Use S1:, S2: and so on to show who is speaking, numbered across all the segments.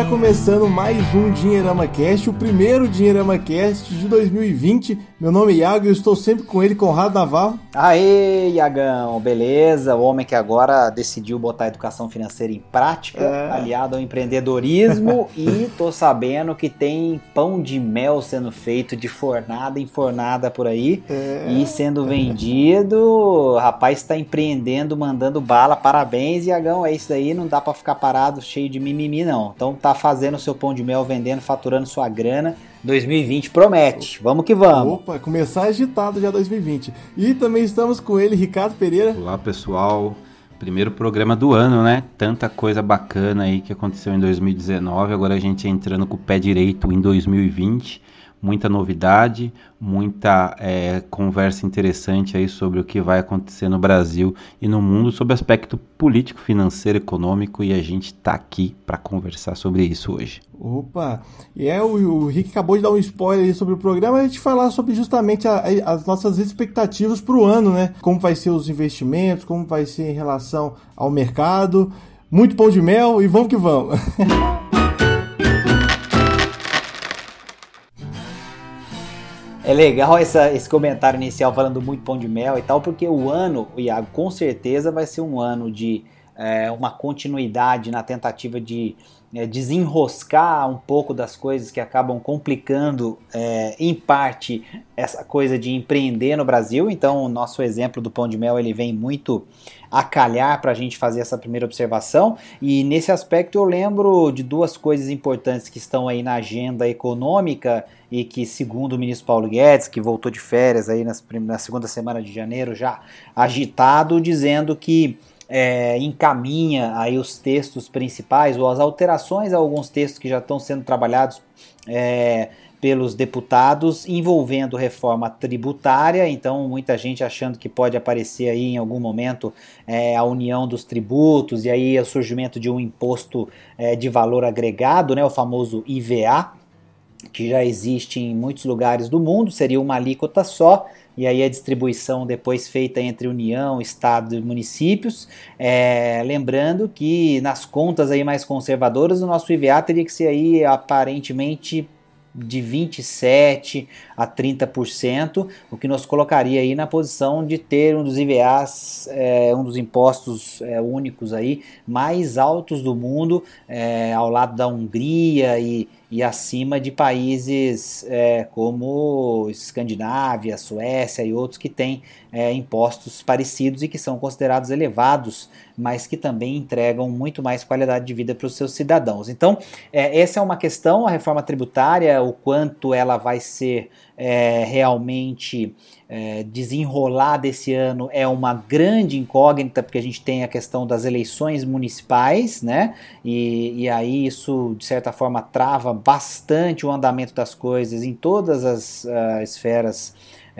S1: Está começando mais um Dinheirama Cast, o primeiro Dinheirama Cast de 2020. Meu nome é Iago e eu estou sempre com ele, Conrado Navarro.
S2: Aê, Iagão, beleza? O homem que agora decidiu botar a educação financeira em prática, é. aliado ao empreendedorismo, e tô sabendo que tem pão de mel sendo feito de fornada em fornada por aí é. e sendo vendido. O rapaz está empreendendo, mandando bala. Parabéns, Iagão. É isso aí, não dá para ficar parado cheio de mimimi, não. Então tá fazendo seu pão de mel, vendendo, faturando sua grana 2020 promete. Vamos que vamos.
S1: Opa, começar agitado já 2020. E também estamos com ele, Ricardo Pereira.
S3: Olá, pessoal. Primeiro programa do ano, né? Tanta coisa bacana aí que aconteceu em 2019. Agora a gente entrando com o pé direito em 2020 muita novidade, muita é, conversa interessante aí sobre o que vai acontecer no Brasil e no mundo sobre aspecto político, financeiro, econômico e a gente está aqui para conversar sobre isso hoje.
S1: Opa, e é o, o Rick acabou de dar um spoiler sobre o programa, a gente falar sobre justamente a, a, as nossas expectativas para o ano, né? Como vai ser os investimentos, como vai ser em relação ao mercado. Muito pão de mel e vamos que vamos.
S2: É legal essa, esse comentário inicial falando muito pão de mel e tal, porque o ano, Iago, com certeza vai ser um ano de é, uma continuidade na tentativa de é, desenroscar um pouco das coisas que acabam complicando, é, em parte, essa coisa de empreender no Brasil. Então, o nosso exemplo do pão de mel ele vem muito a calhar para a gente fazer essa primeira observação. E nesse aspecto eu lembro de duas coisas importantes que estão aí na agenda econômica e que, segundo o ministro Paulo Guedes, que voltou de férias aí nas, na segunda semana de janeiro já agitado, dizendo que é, encaminha aí os textos principais ou as alterações a alguns textos que já estão sendo trabalhados é, pelos deputados envolvendo reforma tributária. Então, muita gente achando que pode aparecer aí em algum momento é, a união dos tributos e aí o surgimento de um imposto é, de valor agregado, né, o famoso IVA que já existe em muitos lugares do mundo, seria uma alíquota só, e aí a distribuição depois feita entre União, Estado e municípios. É, lembrando que nas contas aí mais conservadoras, o nosso IVA teria que ser aí aparentemente de 27 a 30%, o que nos colocaria aí na posição de ter um dos IVAs, é, um dos impostos é, únicos aí mais altos do mundo, é, ao lado da Hungria e e acima de países é, como Escandinávia, Suécia e outros que têm é, impostos parecidos e que são considerados elevados, mas que também entregam muito mais qualidade de vida para os seus cidadãos. Então, é, essa é uma questão, a reforma tributária, o quanto ela vai ser é, realmente é, desenrolar desse ano é uma grande incógnita, porque a gente tem a questão das eleições municipais, né? E, e aí isso, de certa forma, trava bastante o andamento das coisas em todas as uh, esferas.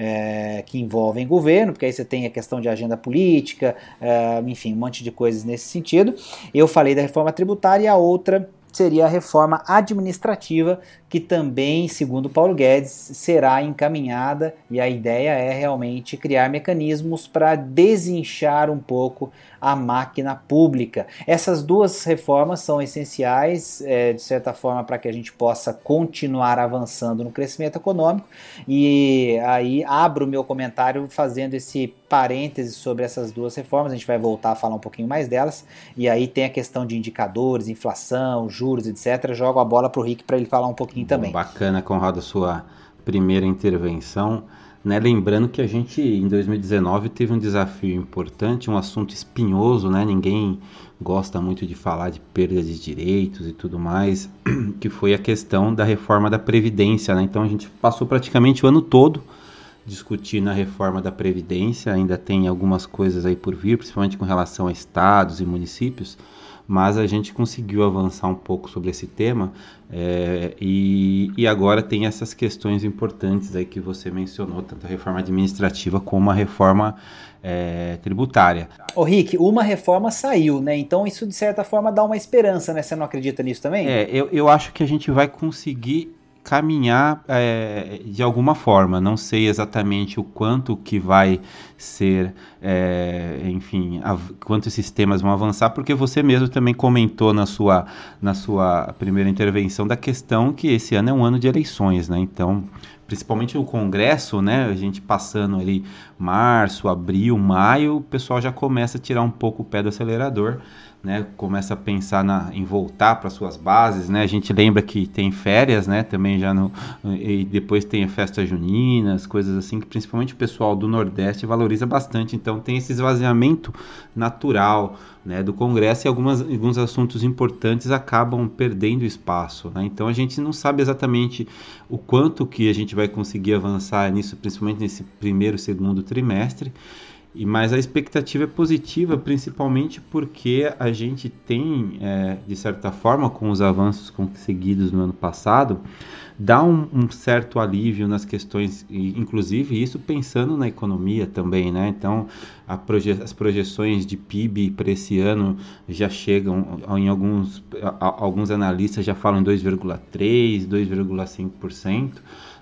S2: É, que envolvem governo, porque aí você tem a questão de agenda política, é, enfim, um monte de coisas nesse sentido. Eu falei da reforma tributária e a outra seria a reforma administrativa, que também, segundo Paulo Guedes, será encaminhada e a ideia é realmente criar mecanismos para desinchar um pouco a máquina pública. Essas duas reformas são essenciais, é, de certa forma, para que a gente possa continuar avançando no crescimento econômico. E aí abro meu comentário fazendo esse parêntese sobre essas duas reformas. A gente vai voltar a falar um pouquinho mais delas. E aí tem a questão de indicadores, inflação, juros, etc. Jogo a bola para o Rick para ele falar um pouquinho Bom, também.
S3: Bacana, Conrado, sua primeira intervenção. Né? Lembrando que a gente em 2019 teve um desafio importante, um assunto espinhoso, né? ninguém gosta muito de falar de perda de direitos e tudo mais, que foi a questão da reforma da Previdência. Né? Então a gente passou praticamente o ano todo discutindo a reforma da Previdência, ainda tem algumas coisas aí por vir, principalmente com relação a estados e municípios mas a gente conseguiu avançar um pouco sobre esse tema é, e, e, agora tem essas questões importantes aí que você mencionou, tanto a reforma administrativa como a reforma é, tributária.
S2: Ô Rick, uma reforma saiu, né? Então isso de certa forma dá uma esperança, né? Você não acredita nisso também?
S3: É, eu, eu acho que a gente vai conseguir caminhar é, de alguma forma. Não sei exatamente o quanto que vai ser, é, enfim, a, quanto esses temas vão avançar, porque você mesmo também comentou na sua, na sua primeira intervenção da questão que esse ano é um ano de eleições, né? Então, principalmente o Congresso, né? A gente passando ali março, abril, maio, o pessoal já começa a tirar um pouco o pé do acelerador né, começa a pensar na, em voltar para suas bases, né? A gente lembra que tem férias, né? Também já no e depois tem festas juninas, coisas assim que principalmente o pessoal do Nordeste valoriza bastante. Então tem esse esvaziamento natural, né, do Congresso e algumas, alguns assuntos importantes acabam perdendo espaço, né? Então a gente não sabe exatamente o quanto que a gente vai conseguir avançar nisso, principalmente nesse primeiro, segundo trimestre. E, mas a expectativa é positiva, principalmente porque a gente tem, é, de certa forma, com os avanços conseguidos no ano passado, dá um, um, certo alívio nas questões, inclusive isso pensando na economia também, né? Então, proje as projeções de PIB para esse ano já chegam, em alguns, alguns analistas já falam 2,3%, 2,5%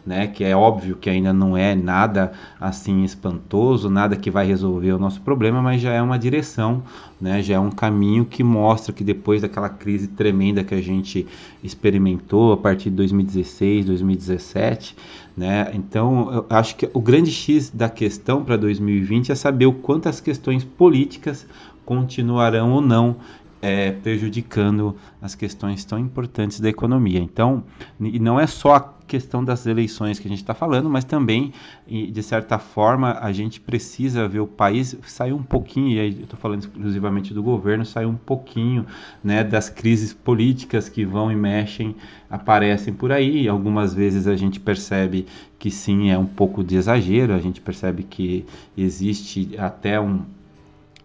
S3: né? Que é óbvio que ainda não é nada assim espantoso, nada que vai resolver o nosso problema, mas já é uma direção, né? Já é um caminho que mostra que depois daquela crise tremenda que a gente experimentou a partir de 2016, 2017, né? Então, eu acho que o grande X da questão para 2020 é saber o quanto as questões políticas continuarão ou não é, prejudicando as questões tão importantes da economia. Então, e não é só a questão das eleições que a gente está falando, mas também, de certa forma, a gente precisa ver o país sair um pouquinho, e aí eu estou falando exclusivamente do governo, sair um pouquinho né, das crises políticas que vão e mexem, aparecem por aí. E algumas vezes a gente percebe que sim, é um pouco de exagero, a gente percebe que existe até um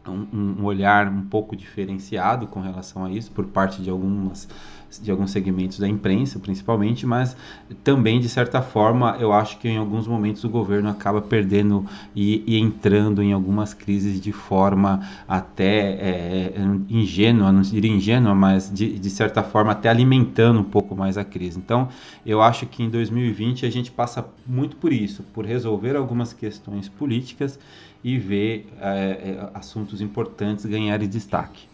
S3: um, um, olhar um pouco diferenciado com relação a isso por parte de algumas de alguns segmentos da imprensa, principalmente, mas também de certa forma eu acho que em alguns momentos o governo acaba perdendo e, e entrando em algumas crises de forma até é, ingênua, não diria ingênua, mas de, de certa forma até alimentando um pouco mais a crise. Então eu acho que em 2020 a gente passa muito por isso, por resolver algumas questões políticas e ver é, assuntos importantes ganharem destaque.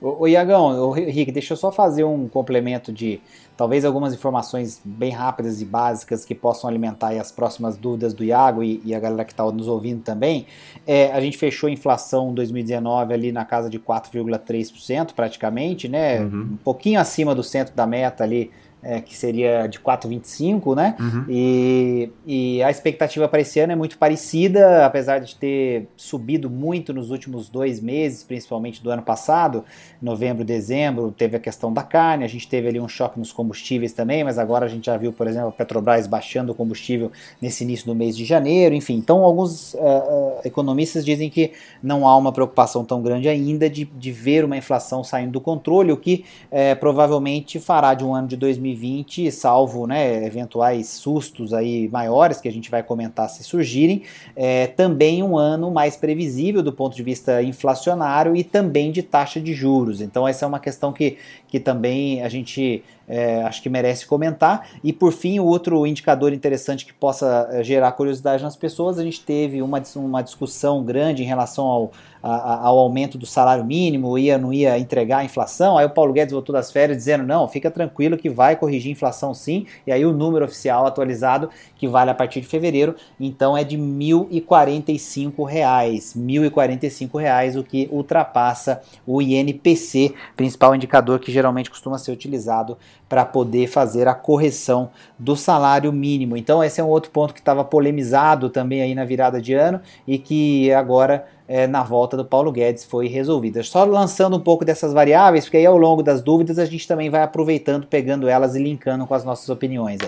S2: O, o Iagão, o Rick, deixa eu só fazer um complemento de talvez algumas informações bem rápidas e básicas que possam alimentar as próximas dúvidas do Iago e, e a galera que está nos ouvindo também. É, a gente fechou a inflação 2019 ali na casa de 4,3% praticamente, né? Uhum. Um pouquinho acima do centro da meta ali é, que seria de 4,25, né? Uhum. E, e a expectativa para esse ano é muito parecida, apesar de ter subido muito nos últimos dois meses, principalmente do ano passado, novembro, dezembro, teve a questão da carne, a gente teve ali um choque nos combustíveis também, mas agora a gente já viu, por exemplo, a Petrobras baixando o combustível nesse início do mês de janeiro, enfim. Então, alguns uh, uh, economistas dizem que não há uma preocupação tão grande ainda de, de ver uma inflação saindo do controle, o que uh, provavelmente fará de um ano de 2020 2020, salvo né, eventuais sustos aí maiores que a gente vai comentar se surgirem, é, também um ano mais previsível do ponto de vista inflacionário e também de taxa de juros. Então essa é uma questão que, que também a gente é, acho que merece comentar. E por fim, outro indicador interessante que possa é, gerar curiosidade nas pessoas, a gente teve uma, uma discussão grande em relação ao, ao aumento do salário mínimo, ia não ia entregar a inflação. Aí o Paulo Guedes voltou das férias dizendo: não, fica tranquilo que vai corrigir a inflação sim. E aí o número oficial atualizado, que vale a partir de fevereiro, então é de R$ 1.045, R$ 1.045, o que ultrapassa o INPC, principal indicador que geralmente costuma ser utilizado para poder fazer a correção do salário mínimo. Então esse é um outro ponto que estava polemizado também aí na virada de ano e que agora é, na volta do Paulo Guedes foi resolvido. Só lançando um pouco dessas variáveis, porque aí ao longo das dúvidas a gente também vai aproveitando, pegando elas e linkando com as nossas opiniões.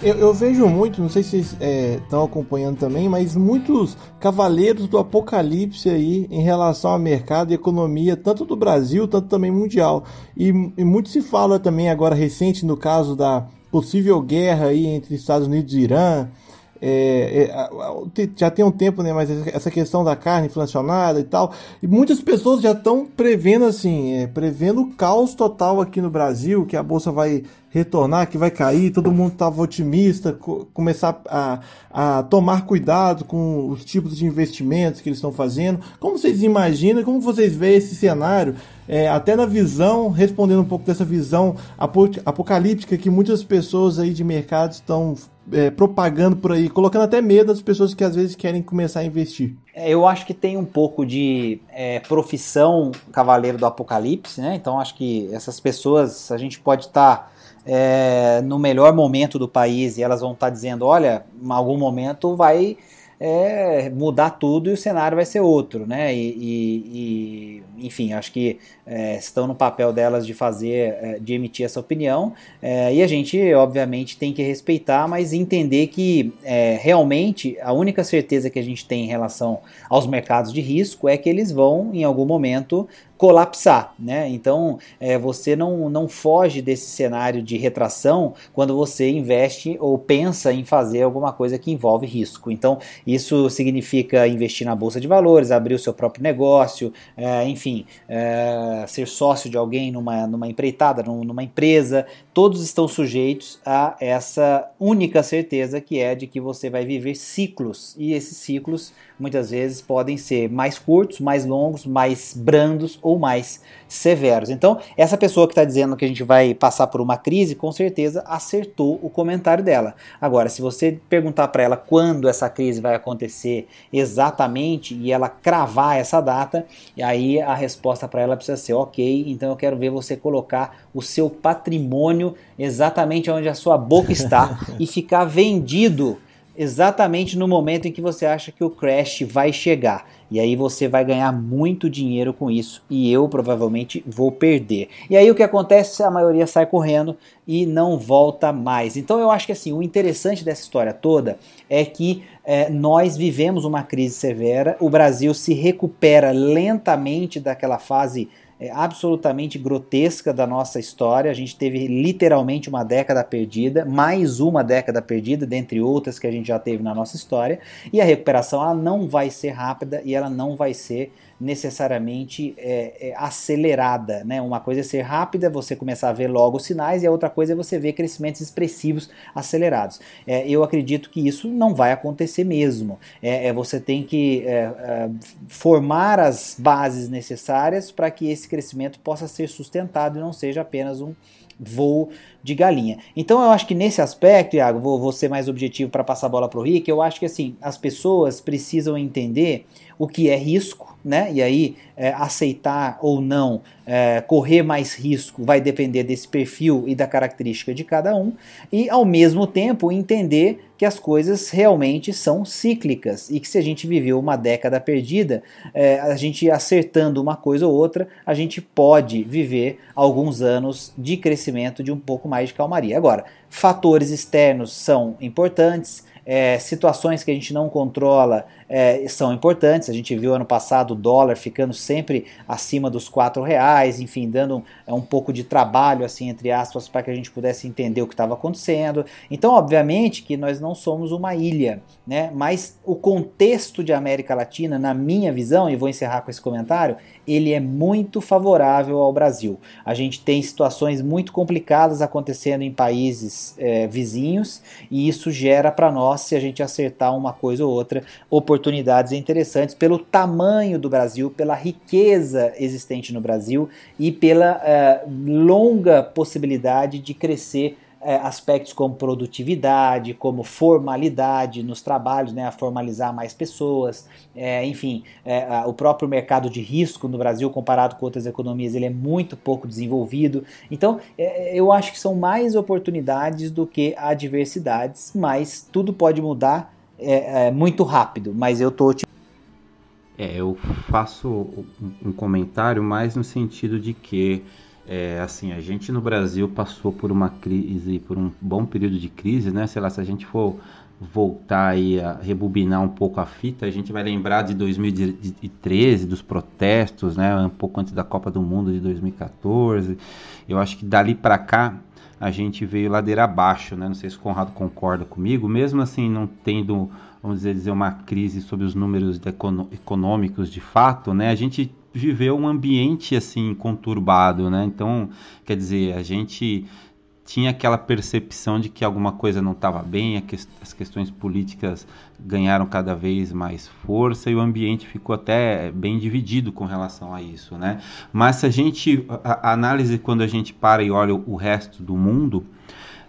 S1: Eu, eu, vejo muito, não sei se vocês estão é, acompanhando também, mas muitos cavaleiros do apocalipse aí em relação ao mercado e economia, tanto do Brasil, tanto também mundial. E, e muito se fala também agora recente no caso da possível guerra aí entre Estados Unidos e Irã. É, é, já tem um tempo, né? Mas essa questão da carne inflacionada e tal. E muitas pessoas já estão prevendo assim, é, prevendo o caos total aqui no Brasil, que a bolsa vai retornar, que vai cair, todo mundo estava otimista, co começar a, a tomar cuidado com os tipos de investimentos que eles estão fazendo. Como vocês imaginam, como vocês veem esse cenário, é, até na visão, respondendo um pouco dessa visão apocalíptica que muitas pessoas aí de mercado estão é, propagando por aí, colocando até medo das pessoas que às vezes querem começar a investir.
S2: É, eu acho que tem um pouco de é, profissão cavaleiro do apocalipse, né? Então acho que essas pessoas, a gente pode estar tá, é, no melhor momento do país e elas vão estar tá dizendo, olha, em algum momento vai é, mudar tudo e o cenário vai ser outro, né? E, e, e enfim, acho que é, estão no papel delas de fazer, é, de emitir essa opinião, é, e a gente, obviamente, tem que respeitar, mas entender que é, realmente a única certeza que a gente tem em relação aos mercados de risco é que eles vão, em algum momento, colapsar, né? Então é, você não, não foge desse cenário de retração quando você investe ou pensa em fazer alguma coisa que envolve risco. Então isso significa investir na bolsa de valores, abrir o seu próprio negócio, é, enfim, é, ser sócio de alguém numa, numa empreitada, numa empresa. Todos estão sujeitos a essa única certeza que é de que você vai viver ciclos. E esses ciclos muitas vezes podem ser mais curtos, mais longos, mais brandos ou mais severos. Então, essa pessoa que está dizendo que a gente vai passar por uma crise, com certeza acertou o comentário dela. Agora, se você perguntar para ela quando essa crise vai acontecer exatamente e ela cravar essa data, e aí a resposta para ela precisa ser: ok, então eu quero ver você colocar o seu patrimônio exatamente onde a sua boca está e ficar vendido exatamente no momento em que você acha que o crash vai chegar. E aí você vai ganhar muito dinheiro com isso e eu provavelmente vou perder. E aí o que acontece? A maioria sai correndo e não volta mais. Então eu acho que assim, o interessante dessa história toda é que é, nós vivemos uma crise severa, o Brasil se recupera lentamente daquela fase é, absolutamente grotesca da nossa história. A gente teve literalmente uma década perdida, mais uma década perdida, dentre outras que a gente já teve na nossa história. E a recuperação ela não vai ser rápida e ela não vai ser necessariamente é, é, acelerada. Né? Uma coisa é ser rápida, você começar a ver logo os sinais, e a outra coisa é você ver crescimentos expressivos acelerados. É, eu acredito que isso não vai acontecer mesmo. É, é você tem que é, formar as bases necessárias para que esse crescimento possa ser sustentado e não seja apenas um voo de galinha. Então eu acho que nesse aspecto, Iago, vou, vou ser mais objetivo para passar a bola para o Rick, eu acho que assim, as pessoas precisam entender o que é risco, né? E aí é, aceitar ou não é, correr mais risco vai depender desse perfil e da característica de cada um, e ao mesmo tempo entender que as coisas realmente são cíclicas e que se a gente viveu uma década perdida, é, a gente acertando uma coisa ou outra, a gente pode viver alguns anos de crescimento de um pouco mais de calmaria. Agora, fatores externos são importantes, é, situações que a gente não controla é, são importantes. A gente viu ano passado o dólar ficando sempre acima dos quatro reais, enfim, dando um, é, um pouco de trabalho, assim, entre aspas, para que a gente pudesse entender o que estava acontecendo. Então, obviamente que nós não somos uma ilha, né? Mas o contexto de América Latina, na minha visão, e vou encerrar com esse comentário, ele é muito favorável ao Brasil. A gente tem situações muito complicadas acontecendo em países é, vizinhos e isso gera para nós, se a gente acertar uma coisa ou outra, oportunidades oportunidades interessantes pelo tamanho do Brasil, pela riqueza existente no Brasil e pela uh, longa possibilidade de crescer é, aspectos como produtividade, como formalidade nos trabalhos, né, a formalizar mais pessoas, é, enfim, o próprio mercado de risco no Brasil comparado com outras economias ele é muito pouco desenvolvido. Então, eu acho que são mais oportunidades do que adversidades, mas tudo pode mudar é, é muito rápido, mas eu tô.
S3: É, eu faço um comentário mais no sentido de que é, assim, a gente no Brasil passou por uma crise, por um bom período de crise, né? Sei lá, se a gente for voltar a rebobinar um pouco a fita, a gente vai lembrar de 2013, dos protestos, né, um pouco antes da Copa do Mundo de 2014. Eu acho que dali para cá a gente veio ladeira abaixo, né? Não sei se o Conrado concorda comigo, mesmo assim não tendo, vamos dizer, uma crise sobre os números econômicos de fato, né? A gente viveu um ambiente assim conturbado, né? Então, quer dizer, a gente tinha aquela percepção de que alguma coisa não estava bem, as questões políticas ganharam cada vez mais força e o ambiente ficou até bem dividido com relação a isso, né? Mas se a gente, a, a análise quando a gente para e olha o resto do mundo,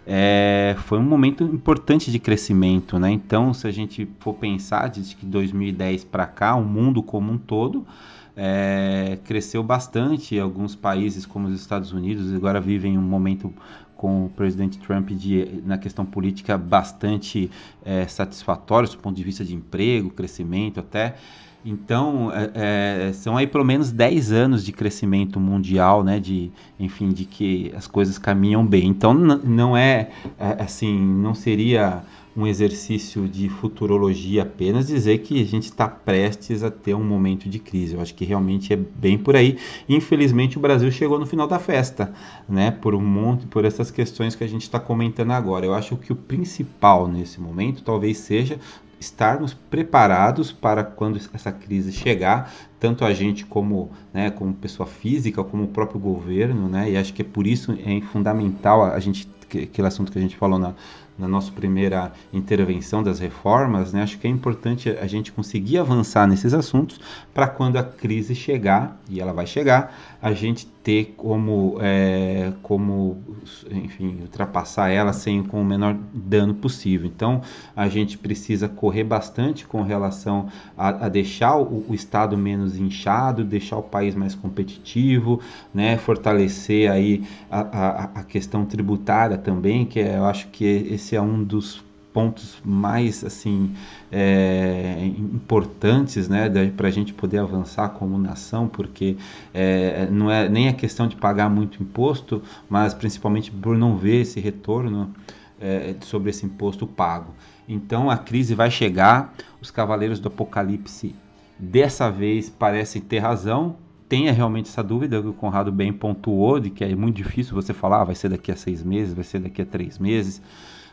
S3: é, foi um momento importante de crescimento, né? Então, se a gente for pensar desde que 2010 para cá, o mundo como um todo é, cresceu bastante. Alguns países, como os Estados Unidos, agora vivem um momento com o presidente Trump de, na questão política bastante é, satisfatório do ponto de vista de emprego, crescimento até. Então, é, é são aí pelo menos 10 anos de crescimento mundial, né, de, enfim, de que as coisas caminham bem. Então, não é, é assim, não seria um exercício de futurologia apenas dizer que a gente está prestes a ter um momento de crise. Eu acho que realmente é bem por aí. Infelizmente o Brasil chegou no final da festa, né? Por um monte, por essas questões que a gente está comentando agora. Eu acho que o principal nesse momento talvez seja estarmos preparados para quando essa crise chegar, tanto a gente como, né, como pessoa física, como o próprio governo, né? E acho que é por isso é fundamental a gente aquele assunto que a gente falou na, na nossa primeira intervenção das reformas, né, acho que é importante a gente conseguir avançar nesses assuntos para quando a crise chegar, e ela vai chegar, a gente ter como, é, como enfim, ultrapassar ela sem com o menor dano possível. Então, a gente precisa correr bastante com relação a, a deixar o, o, Estado menos inchado, deixar o país mais competitivo, né, fortalecer aí a, a, a questão tributária também, que é, eu acho que esse é um dos pontos mais assim é, importantes né, para a gente poder avançar como nação, porque é, não é nem a questão de pagar muito imposto, mas principalmente por não ver esse retorno é, sobre esse imposto pago. Então a crise vai chegar, os cavaleiros do Apocalipse dessa vez parecem ter razão, tenha realmente essa dúvida que o Conrado bem pontuou, de que é muito difícil você falar, ah, vai ser daqui a seis meses, vai ser daqui a três meses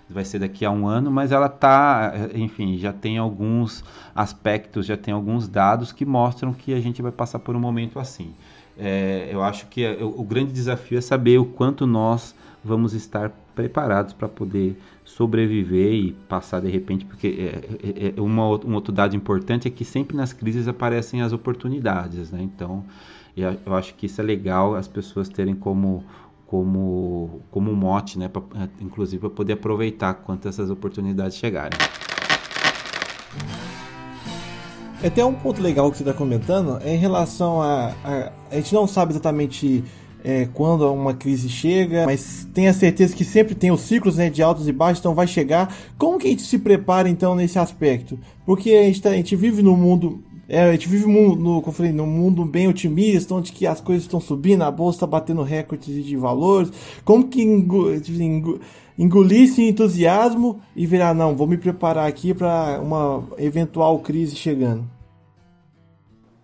S3: vai ser daqui a um ano, mas ela tá, enfim, já tem alguns aspectos, já tem alguns dados que mostram que a gente vai passar por um momento assim. É, eu acho que é, o grande desafio é saber o quanto nós vamos estar preparados para poder sobreviver e passar de repente, porque é, é uma, um outro dado importante é que sempre nas crises aparecem as oportunidades, né? Então, eu acho que isso é legal as pessoas terem como como, como mote, né, pra, é, inclusive para poder aproveitar quando essas oportunidades chegarem.
S1: Até um ponto legal que você está comentando é em relação a, a, a. gente não sabe exatamente é, quando uma crise chega, mas tem a certeza que sempre tem os ciclos né, de altos e baixos, então vai chegar. Como que a gente se prepara então nesse aspecto? Porque a gente, tá, a gente vive num mundo é, a gente vive no, no, como falei, num mundo bem otimista, onde que as coisas estão subindo, a bolsa está batendo recordes de valores. Como que engolir esse entusiasmo e virar, não, vou me preparar aqui para uma eventual crise chegando?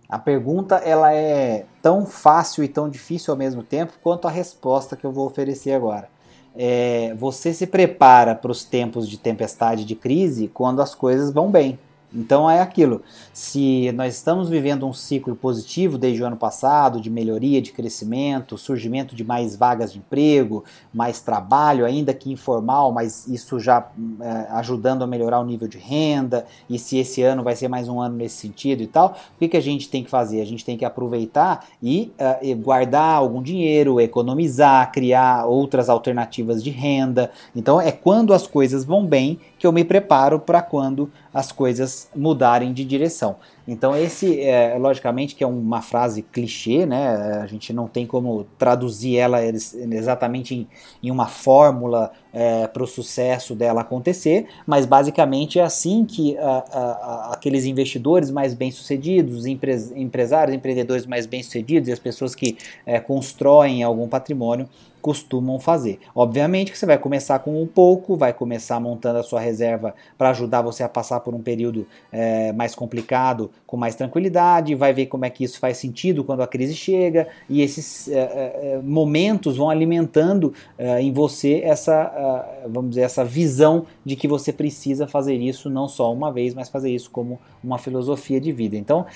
S2: A pergunta ela é tão fácil e tão difícil ao mesmo tempo quanto a resposta que eu vou oferecer agora. É, você se prepara para os tempos de tempestade, de crise, quando as coisas vão bem. Então é aquilo. Se nós estamos vivendo um ciclo positivo desde o ano passado, de melhoria, de crescimento, surgimento de mais vagas de emprego, mais trabalho, ainda que informal, mas isso já é, ajudando a melhorar o nível de renda, e se esse ano vai ser mais um ano nesse sentido e tal, o que, que a gente tem que fazer? A gente tem que aproveitar e uh, guardar algum dinheiro, economizar, criar outras alternativas de renda. Então é quando as coisas vão bem que eu me preparo para quando as coisas mudarem de direção. Então esse, é, logicamente, que é uma frase clichê, né? A gente não tem como traduzir ela exatamente em, em uma fórmula é, para o sucesso dela acontecer, mas basicamente é assim que a, a, aqueles investidores mais bem-sucedidos, empre, empresários, empreendedores mais bem-sucedidos e as pessoas que é, constroem algum patrimônio costumam fazer. Obviamente que você vai começar com um pouco, vai começar montando a sua reserva para ajudar você a passar por um período é, mais complicado com mais tranquilidade, vai ver como é que isso faz sentido quando a crise chega e esses é, é, momentos vão alimentando em você essa, vamos dizer, essa visão de que você precisa fazer isso não só uma vez, mas fazer isso como uma filosofia de vida. Então,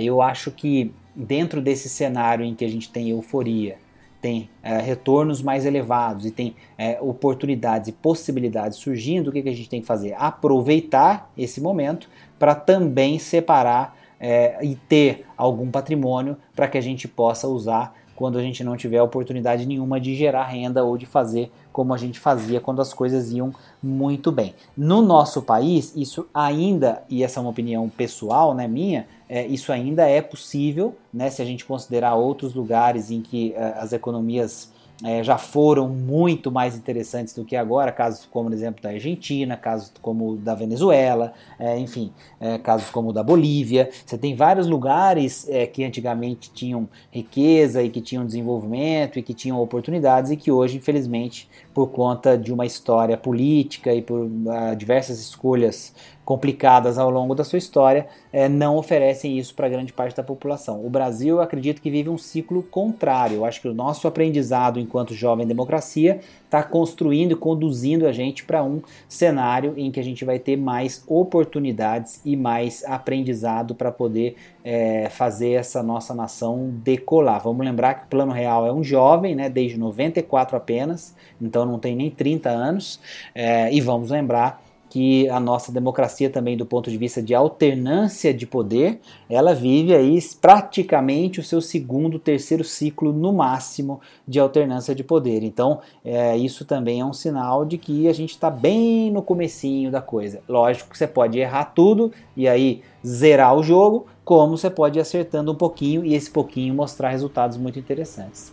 S2: eu acho que dentro desse cenário em que a gente tem euforia, tem é, retornos mais elevados e tem é, oportunidades e possibilidades surgindo, o que, que a gente tem que fazer? Aproveitar esse momento para também separar é, e ter algum patrimônio para que a gente possa usar quando a gente não tiver oportunidade nenhuma de gerar renda ou de fazer como a gente fazia quando as coisas iam muito bem. No nosso país, isso ainda, e essa é uma opinião pessoal, né, minha, é, isso ainda é possível, né, se a gente considerar outros lugares em que é, as economias é, já foram muito mais interessantes do que agora, casos como, por exemplo, da Argentina, casos como da Venezuela, é, enfim, é, casos como da Bolívia. Você tem vários lugares é, que antigamente tinham riqueza e que tinham desenvolvimento e que tinham oportunidades e que hoje, infelizmente, por conta de uma história política e por uh, diversas escolhas complicadas ao longo da sua história, é, não oferecem isso para grande parte da população. O Brasil, acredito que vive um ciclo contrário. Eu acho que o nosso aprendizado enquanto jovem democracia está construindo e conduzindo a gente para um cenário em que a gente vai ter mais oportunidades e mais aprendizado para poder é, fazer essa nossa nação decolar. Vamos lembrar que o Plano Real é um jovem, né, desde 94 apenas, então não tem nem 30 anos, é, e vamos lembrar que a nossa democracia também do ponto de vista de alternância de poder, ela vive aí praticamente o seu segundo, terceiro ciclo no máximo de alternância de poder. Então, é, isso também é um sinal de que a gente está bem no comecinho da coisa. Lógico que você pode errar tudo e aí zerar o jogo, como você pode ir acertando um pouquinho e esse pouquinho mostrar resultados muito interessantes.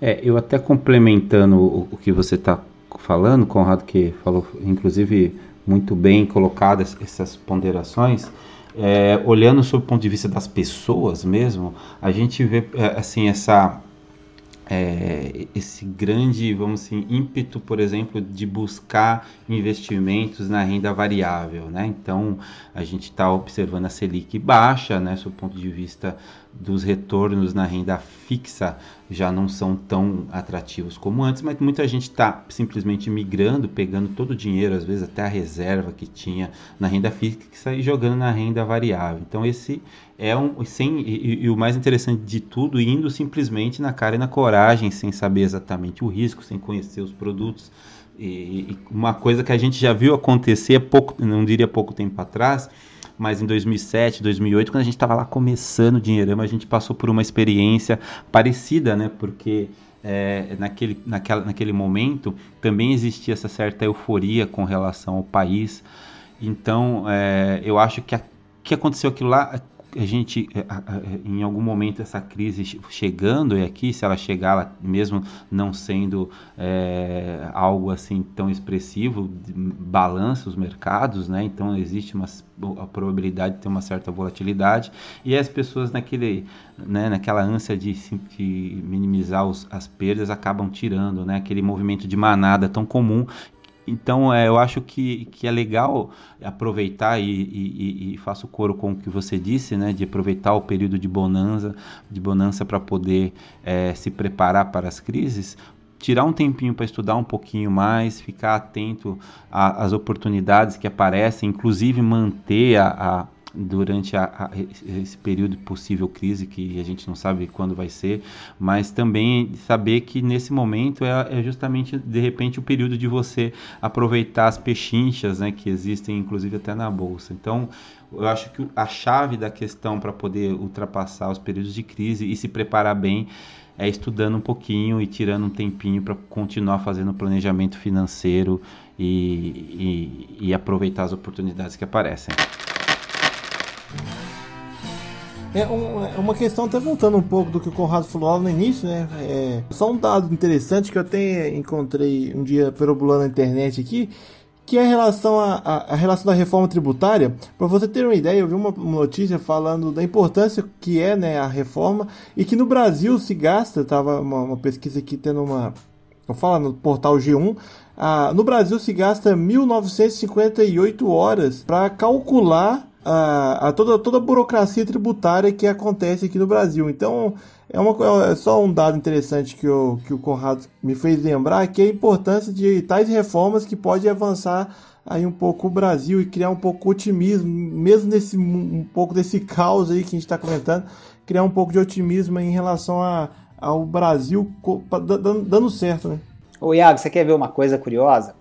S3: É, eu até complementando o, o que você está falando, Conrado, que falou, inclusive muito bem colocadas essas ponderações. É, olhando sob o ponto de vista das pessoas mesmo, a gente vê é, assim essa é, esse grande, vamos assim, ímpeto, por exemplo, de buscar investimentos na renda variável, né? Então, a gente está observando a Selic baixa, né, sob o ponto de vista dos retornos na renda fixa já não são tão atrativos como antes, mas muita gente está simplesmente migrando, pegando todo o dinheiro, às vezes até a reserva que tinha na renda fixa e jogando na renda variável. Então esse é um sem e, e, o mais interessante de tudo, indo simplesmente na cara e na coragem, sem saber exatamente o risco, sem conhecer os produtos. E, e uma coisa que a gente já viu acontecer pouco, não diria pouco tempo atrás, mas em 2007, 2008, quando a gente estava lá começando o Dinheirama, a gente passou por uma experiência parecida, né? Porque é, naquele, naquela, naquele momento também existia essa certa euforia com relação ao país. Então, é, eu acho que o que aconteceu aquilo lá a gente, é, em algum momento, essa crise chegando e aqui, se ela chegar, ela, mesmo não sendo é, algo assim tão expressivo, balança os mercados, né? Então existe uma, a probabilidade de ter uma certa volatilidade e as pessoas naquele, né, naquela ânsia de, de minimizar os, as perdas acabam tirando, né? Aquele movimento de manada tão comum então, é, eu acho que, que é legal aproveitar e, e, e, faço coro com o que você disse, né, de aproveitar o período de bonança, de bonança para poder é, se preparar para as crises, tirar um tempinho para estudar um pouquinho mais, ficar atento às oportunidades que aparecem, inclusive manter a, a durante a, a, esse período de possível crise que a gente não sabe quando vai ser, mas também saber que nesse momento é, é, justamente de repente o período de você aproveitar as pechinchas né, que existem inclusive até na bolsa. Então eu acho que a chave da questão para poder ultrapassar os períodos de crise e se preparar bem é estudando um pouquinho e tirando um tempinho para continuar fazendo planejamento financeiro e, e, e aproveitar as oportunidades que aparecem.
S1: É, é, uma questão, até voltando um pouco do que o Conrado falou no início, né? É, só um dado interessante que eu até encontrei um dia perambulando na internet aqui, que é a relação, a, a, relação da reforma tributária. Para você ter uma ideia, eu vi uma, notícia falando da importância que é né, a reforma e que no Brasil se gasta, estava uma, uma, pesquisa aqui tendo uma. Eu falo no portal G1, ah, no Brasil se gasta 1.958 horas para calcular a, a, toda, toda a burocracia tributária que acontece aqui no Brasil. Então, é, uma, é só um dado interessante que, eu, que o Conrado me fez lembrar, que é a importância de tais reformas que pode avançar aí um pouco o Brasil e criar um pouco de otimismo, mesmo nesse um pouco desse caos aí que a gente está comentando, criar um pouco de otimismo em relação a, ao Brasil dando certo, né?
S2: Ô Iago, você quer ver uma coisa curiosa?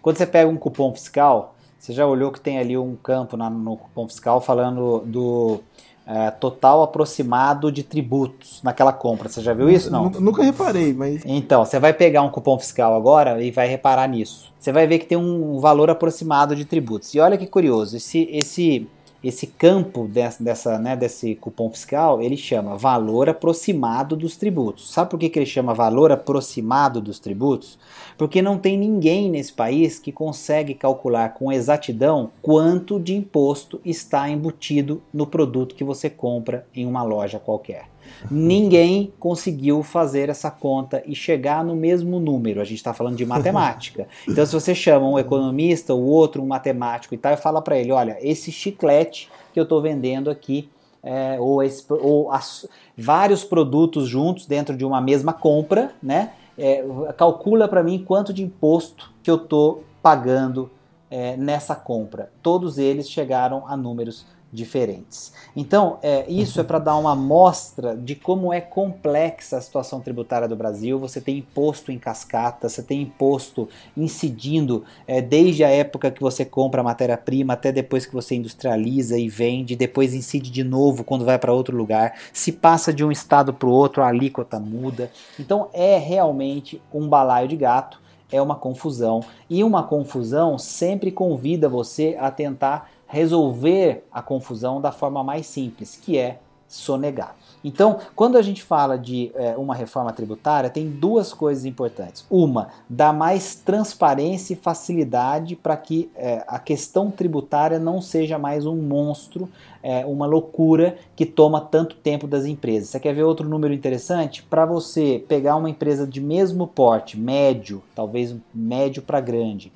S2: Quando você pega um cupom fiscal, você já olhou que tem ali um campo na, no cupom fiscal falando do é, total aproximado de tributos naquela compra. Você já viu isso? Não?
S1: Nunca reparei, mas.
S2: Então, você vai pegar um cupom fiscal agora e vai reparar nisso. Você vai ver que tem um valor aproximado de tributos. E olha que curioso, esse, esse esse campo dessa, dessa, né, desse cupom fiscal, ele chama valor aproximado dos tributos. Sabe por que, que ele chama valor aproximado dos tributos? Porque não tem ninguém nesse país que consegue calcular com exatidão quanto de imposto está embutido no produto que você compra em uma loja qualquer. Ninguém conseguiu fazer essa conta e chegar no mesmo número. A gente está falando de matemática. Então, se você chama um economista, o outro um matemático e tal, e fala para ele: olha, esse chiclete que eu estou vendendo aqui, é, ou, esse, ou as, vários produtos juntos dentro de uma mesma compra, né? É, calcula para mim quanto de imposto que eu estou pagando é, nessa compra. Todos eles chegaram a números diferentes. Então, é, isso é para dar uma amostra de como é complexa a situação tributária do Brasil. Você tem imposto em cascata, você tem imposto incidindo é, desde a época que você compra a matéria-prima até depois que você industrializa e vende, depois incide de novo quando vai para outro lugar. Se passa de um estado para o outro, a alíquota muda. Então, é realmente um balaio de gato. É uma confusão. E uma confusão sempre convida você a tentar resolver a confusão da forma mais simples, que é sonegar. Então, quando a gente fala de é, uma reforma tributária, tem duas coisas importantes. Uma, dar mais transparência e facilidade para que é, a questão tributária não seja mais um monstro, é, uma loucura que toma tanto tempo das empresas. Você quer ver outro número interessante? Para você pegar uma empresa de mesmo porte, médio, talvez médio para grande,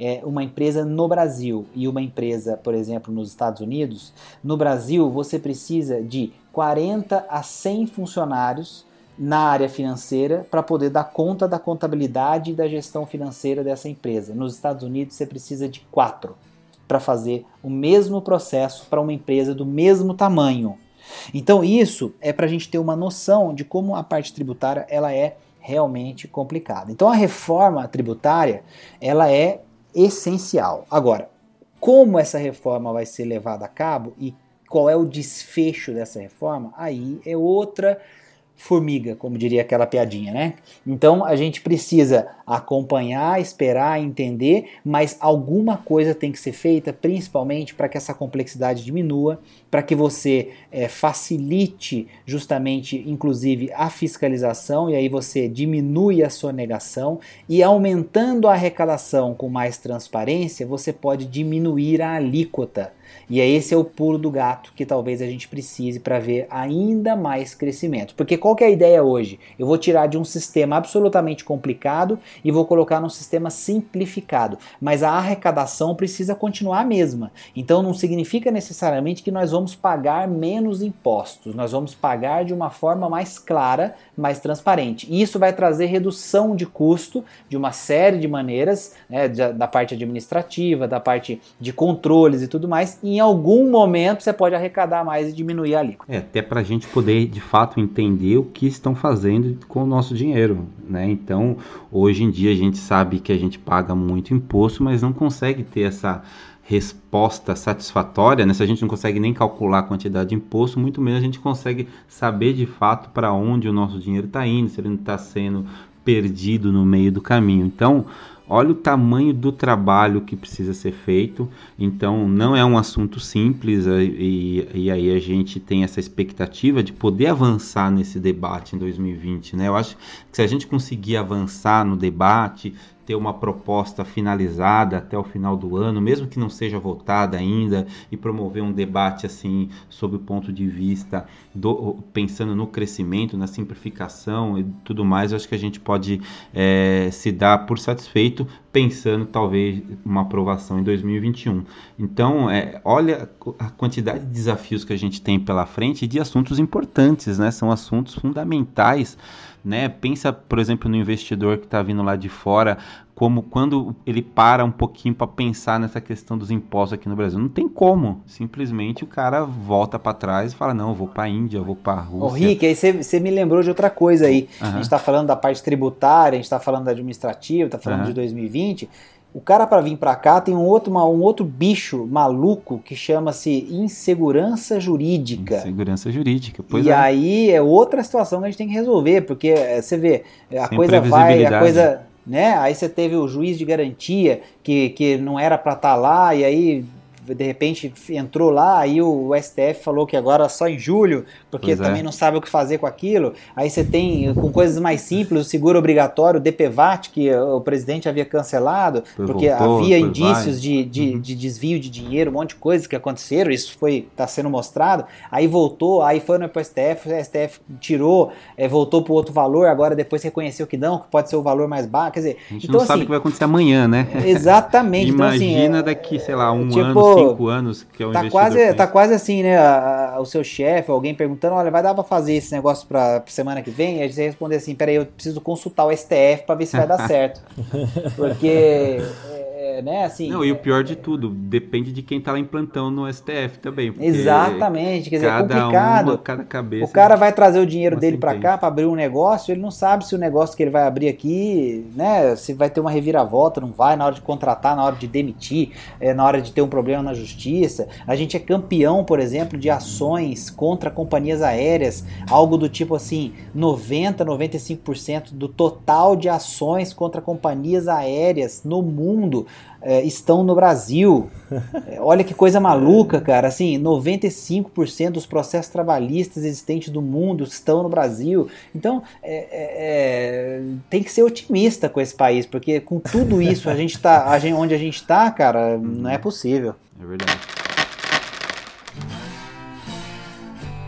S2: é, uma empresa no Brasil e uma empresa, por exemplo, nos Estados Unidos, no Brasil você precisa de 40 a 100 funcionários na área financeira para poder dar conta da contabilidade e da gestão financeira dessa empresa. Nos Estados Unidos você precisa de quatro para fazer o mesmo processo para uma empresa do mesmo tamanho. Então isso é para a gente ter uma noção de como a parte tributária ela é realmente complicada. Então a reforma tributária ela é essencial. Agora, como essa reforma vai ser levada a cabo e qual é o desfecho dessa reforma, aí é outra formiga, como diria aquela piadinha, né? Então a gente precisa acompanhar, esperar, entender, mas alguma coisa tem que ser feita, principalmente para que essa complexidade diminua, para que você é, facilite justamente, inclusive, a fiscalização e aí você diminui a sonegação e aumentando a arrecadação com mais transparência, você pode diminuir a alíquota e é esse é o pulo do gato que talvez a gente precise para ver ainda mais crescimento. Porque qual que é a ideia hoje? Eu vou tirar de um sistema absolutamente complicado e vou colocar num sistema simplificado. Mas a arrecadação precisa continuar a mesma. Então não significa necessariamente que nós vamos pagar menos impostos. Nós vamos pagar de uma forma mais clara, mais transparente. E isso vai trazer redução de custo de uma série de maneiras, né, da parte administrativa, da parte de controles e tudo mais. Em algum momento você pode arrecadar mais e diminuir a alíquota.
S3: É, até para a gente poder de fato entender o que estão fazendo com o nosso dinheiro, né? Então, hoje em dia a gente sabe que a gente paga muito imposto, mas não consegue ter essa resposta satisfatória, né? Se a gente não consegue nem calcular a quantidade de imposto, muito menos a gente consegue saber de fato para onde o nosso dinheiro está indo, se ele não está sendo perdido no meio do caminho. Então, olha o tamanho do trabalho que precisa ser feito. Então, não é um assunto simples e, e aí a gente tem essa expectativa de poder avançar nesse debate em 2020. Né? Eu acho que se a gente conseguir avançar no debate, ter uma proposta finalizada até o final do ano, mesmo que não seja votada ainda, e promover um debate assim sob o ponto de vista do, pensando no crescimento, na simplificação e tudo mais, eu acho que a gente pode é, se dar por satisfeito pensando talvez uma aprovação em 2021. Então, é, olha a quantidade de desafios que a gente tem pela frente e de assuntos importantes, né? São assuntos fundamentais né? Pensa, por exemplo, no investidor que está vindo lá de fora, como quando ele para um pouquinho para pensar nessa questão dos impostos aqui no Brasil. Não tem como. Simplesmente o cara volta para trás e fala: não, eu vou para a Índia, eu vou para a Rússia. Ô,
S2: Rick, aí você me lembrou de outra coisa aí. Uhum. A gente está falando da parte tributária, a gente está falando da administrativa, está falando uhum. de 2020. O cara para vir para cá tem um outro, uma, um outro bicho maluco que chama-se insegurança jurídica.
S3: Insegurança jurídica,
S2: pois e é. aí é outra situação que a gente tem que resolver, porque é, você vê, a Sem coisa vai, a coisa, né? Aí você teve o juiz de garantia que, que não era para estar tá lá e aí de repente entrou lá, aí o STF falou que agora só em julho, porque é. também não sabe o que fazer com aquilo. Aí você tem, com coisas mais simples, o seguro obrigatório, o DPVAT, que o presidente havia cancelado, porque voltou, havia indícios de, de, uhum. de, desvio de dinheiro, um monte de coisas que aconteceram, isso foi está sendo mostrado. Aí voltou, aí foi no STF, o STF tirou, é, voltou para o outro valor, agora depois reconheceu que não, que pode ser o valor mais baixo. Quer dizer,
S3: a gente então, não assim, sabe o que vai acontecer amanhã, né?
S2: Exatamente.
S3: Imagina então, assim, é, daqui, sei lá, um tipo, ano, cinco anos que é o
S2: tá quase Tá quase assim, né? A, a, o seu chefe, alguém perguntando, olha, vai dar pra fazer esse negócio pra, pra semana que vem? E aí você responder assim, peraí, eu preciso consultar o STF pra ver se vai dar certo. Porque né? Assim,
S3: não, e o pior de tudo, depende de quem está lá em plantão no STF também.
S2: Exatamente, quer dizer, é complicado. Uma,
S3: cada cabeça.
S2: O cara vai trazer o dinheiro dele para cá para abrir um negócio, ele não sabe se o negócio que ele vai abrir aqui, né, se vai ter uma reviravolta, não vai, na hora de contratar, na hora de demitir, é, na hora de ter um problema na justiça. A gente é campeão, por exemplo, de ações contra companhias aéreas, algo do tipo assim, 90, 95% do total de ações contra companhias aéreas no mundo é, estão no Brasil. É, olha que coisa maluca, cara. Assim, 95% dos processos trabalhistas existentes do mundo estão no Brasil. Então, é, é, é, tem que ser otimista com esse país, porque com tudo isso, a gente tá, a gente, onde a gente está, cara, não é possível.
S3: É verdade.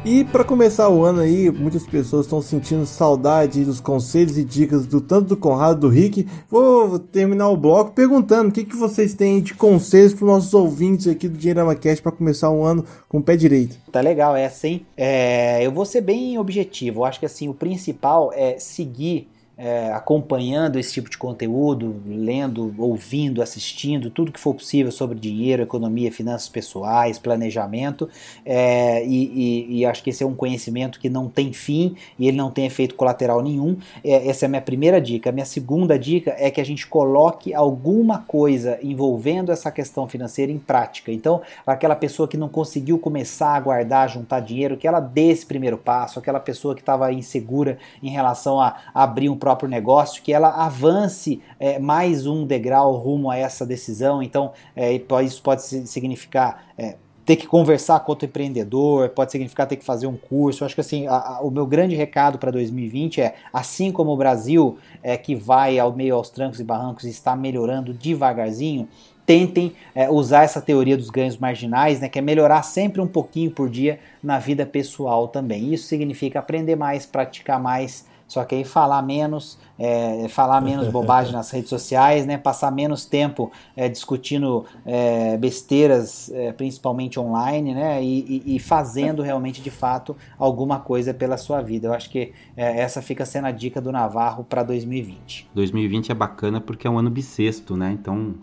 S1: E para começar o ano aí, muitas pessoas estão sentindo saudade dos conselhos e dicas do tanto do Conrado do Rick. Vou terminar o bloco perguntando o que, que vocês têm de conselhos para os nossos ouvintes aqui do Dinheirama Cast para começar o ano com o pé direito.
S2: Tá legal essa, hein? É, eu vou ser bem objetivo. Eu acho que assim, o principal é seguir é, acompanhando esse tipo de conteúdo, lendo, ouvindo, assistindo, tudo que for possível sobre dinheiro, economia, finanças pessoais, planejamento. É, e, e, e, acho que esse é um conhecimento que não tem fim e ele não tem efeito colateral nenhum. É, essa é a minha primeira dica. A minha segunda dica é que a gente coloque alguma coisa envolvendo essa questão financeira em prática. Então, aquela pessoa que não conseguiu começar a guardar, juntar dinheiro, que ela dê esse primeiro passo, aquela pessoa que estava insegura em relação a abrir um próprio negócio, que ela avance é, mais um degrau rumo a essa decisão. Então, é, isso pode significar é, ter que conversar com outro empreendedor, pode significar ter que fazer um curso. Eu acho que assim, a, a, o meu grande recado para 2020 é, assim como o Brasil é, que vai ao meio aos trancos e barrancos e está melhorando devagarzinho, tentem é, usar essa teoria dos ganhos marginais, né, que é melhorar sempre um pouquinho por dia na vida pessoal também. Isso significa aprender mais, praticar mais, só que aí falar menos, é, falar menos bobagem nas redes sociais, né? Passar menos tempo é, discutindo é, besteiras, é, principalmente online, né? E, e, e, fazendo realmente de fato alguma coisa pela sua vida. Eu acho que é, essa fica sendo a dica do Navarro para 2020.
S3: 2020 é bacana porque é um ano bissexto, né? Então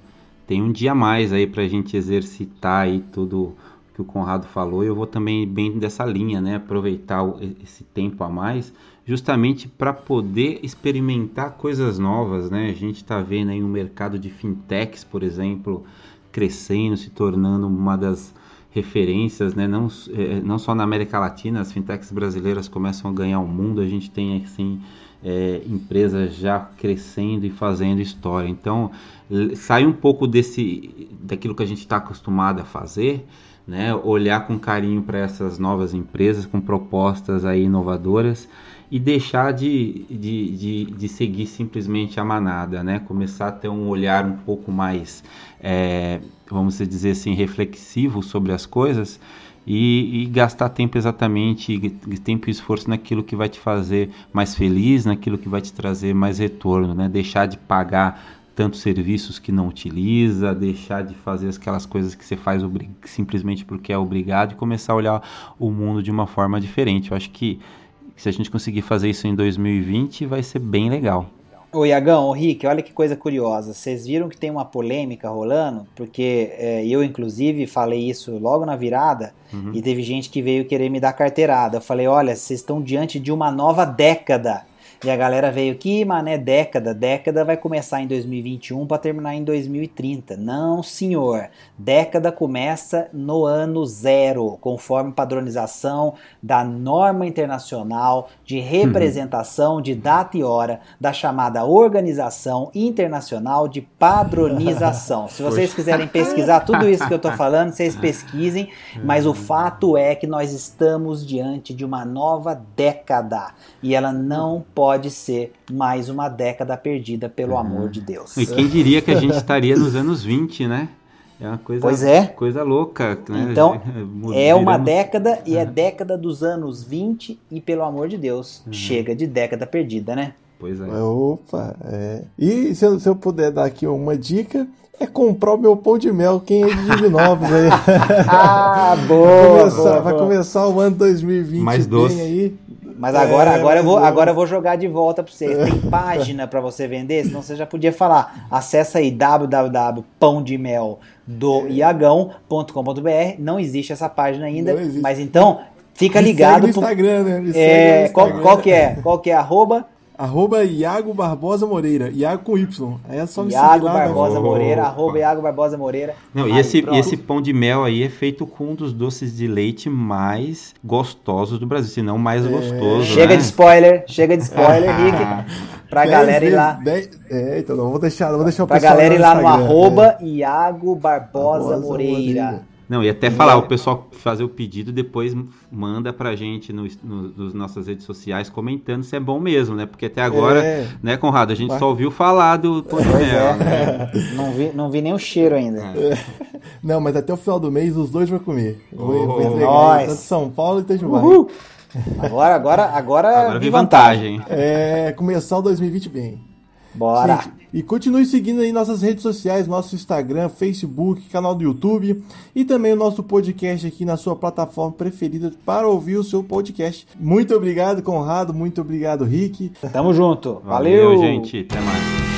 S3: tem um dia a mais aí para a gente exercitar aí tudo que o Conrado falou. Eu vou também bem dessa linha, né? Aproveitar esse tempo a mais justamente para poder experimentar coisas novas, né? A gente está vendo aí um mercado de fintechs, por exemplo, crescendo, se tornando uma das referências, né? Não, é, não só na América Latina, as fintechs brasileiras começam a ganhar o mundo. A gente tem assim é, empresas já crescendo e fazendo história. Então, sai um pouco desse daquilo que a gente está acostumado a fazer, né? Olhar com carinho para essas novas empresas com propostas aí inovadoras e deixar de, de, de, de, seguir simplesmente a manada, né? Começar a ter um olhar um pouco mais, é, vamos dizer assim, reflexivo sobre as coisas e, e, gastar tempo exatamente, tempo e esforço naquilo que vai te fazer mais feliz, naquilo que vai te trazer mais retorno, né? Deixar de pagar tantos serviços que não utiliza, deixar de fazer aquelas coisas que você faz simplesmente porque é obrigado e começar a olhar o mundo de uma forma diferente. Eu acho que se a gente conseguir fazer isso em 2020, vai ser bem legal.
S2: Ô Iagão, ô Rick, olha que coisa curiosa. Vocês viram que tem uma polêmica rolando? Porque é, eu, inclusive, falei isso logo na virada uhum. e teve gente que veio querer me dar carteirada. Eu falei: olha, vocês estão diante de uma nova década. E a galera veio aqui, mané, década. Década vai começar em 2021 para terminar em 2030. Não, senhor. Década começa no ano zero, conforme padronização da norma internacional de representação uhum. de data e hora da chamada Organização Internacional de Padronização. Se vocês quiserem pesquisar tudo isso que eu estou falando, vocês pesquisem, mas o fato é que nós estamos diante de uma nova década e ela não pode pode ser mais uma década perdida pelo uhum. amor de Deus.
S3: E quem diria que a gente estaria nos anos 20, né? É uma coisa,
S2: pois é.
S3: coisa louca. Né?
S2: Então, é uma década e é. é década dos anos 20 e, pelo amor de Deus, uhum. chega de década perdida, né?
S1: Pois é. Opa, é. E se eu, se eu puder dar aqui uma dica, é comprar o meu pão de mel, quem é de Divinópolis aí.
S2: ah, boa, vai
S1: começar,
S2: boa,
S1: vai
S2: boa.
S1: começar o ano 2020
S3: Mais doce.
S1: aí.
S2: Mas agora, é, agora, eu vou, agora eu vou jogar de volta para você. Tem página para você vender? Senão você já podia falar. Acesse aí www.pãodemel.iagão.com.br. Não existe essa página ainda, mas então fica ligado.
S1: Segue no Instagram, né? Me
S2: é, Instagram. Qual, qual, que é? Qual que é? Arroba?
S1: Arroba Iago Barbosa Moreira. Iago com Y. Aí é só me
S2: Iago
S1: seguir lá.
S2: Barbosa Moreira. Arroba Iago Barbosa Moreira.
S3: Não, aí, e, esse, e esse pão de mel aí é feito com um dos doces de leite mais gostosos do Brasil. Se não mais é... gostoso.
S2: Chega
S3: né?
S2: de spoiler. Chega de spoiler, Rick. Pra dez galera ir lá.
S1: Dez... É, então não vou deixar, não vou deixar o
S2: pra
S1: pessoal.
S2: Pra galera ir lá no, no arroba é. Iago Barbosa, Barbosa Moreira. Moreira.
S3: Não, e até falar, o pessoal fazer o pedido, depois manda pra gente no, no, nas nossas redes sociais comentando se é bom mesmo, né? Porque até agora, é. né, Conrado, a gente só ouviu falar do pão de mel. É.
S2: Né? Não, vi, não vi nem o cheiro ainda. É.
S1: Não, mas até o final do mês os dois vão comer. Vou, oh, vou entregar tanto São Paulo e Itajuba.
S2: Agora, agora, agora,
S3: agora vi vantagem.
S1: vantagem. É, começar o 2020 bem.
S2: Bora!
S1: Gente, e continue seguindo aí nossas redes sociais, nosso Instagram, Facebook, canal do YouTube e também o nosso podcast aqui na sua plataforma preferida para ouvir o seu podcast. Muito obrigado, Conrado. Muito obrigado, Rick.
S2: Tamo junto. Valeu,
S3: Valeu gente. Até mais.